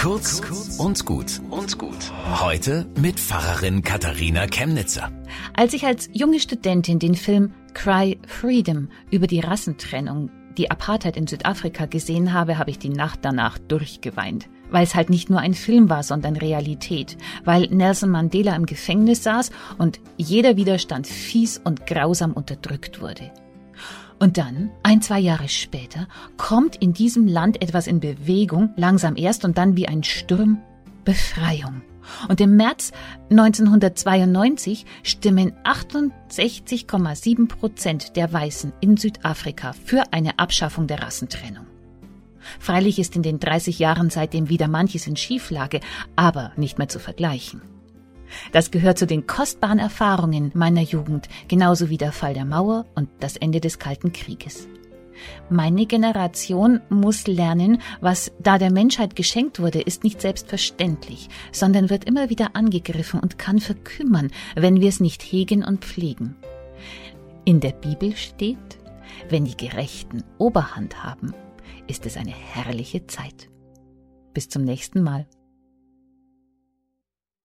Kurz und gut und gut. Heute mit Pfarrerin Katharina Chemnitzer. Als ich als junge Studentin den Film Cry Freedom über die Rassentrennung, die Apartheid in Südafrika gesehen habe, habe ich die Nacht danach durchgeweint. Weil es halt nicht nur ein Film war, sondern Realität. Weil Nelson Mandela im Gefängnis saß und jeder Widerstand fies und grausam unterdrückt wurde. Und dann, ein, zwei Jahre später, kommt in diesem Land etwas in Bewegung, langsam erst und dann wie ein Sturm, Befreiung. Und im März 1992 stimmen 68,7 Prozent der Weißen in Südafrika für eine Abschaffung der Rassentrennung. Freilich ist in den 30 Jahren seitdem wieder manches in Schieflage, aber nicht mehr zu vergleichen. Das gehört zu den kostbaren Erfahrungen meiner Jugend, genauso wie der Fall der Mauer und das Ende des Kalten Krieges. Meine Generation muss lernen, was da der Menschheit geschenkt wurde, ist nicht selbstverständlich, sondern wird immer wieder angegriffen und kann verkümmern, wenn wir es nicht hegen und pflegen. In der Bibel steht, wenn die Gerechten Oberhand haben, ist es eine herrliche Zeit. Bis zum nächsten Mal.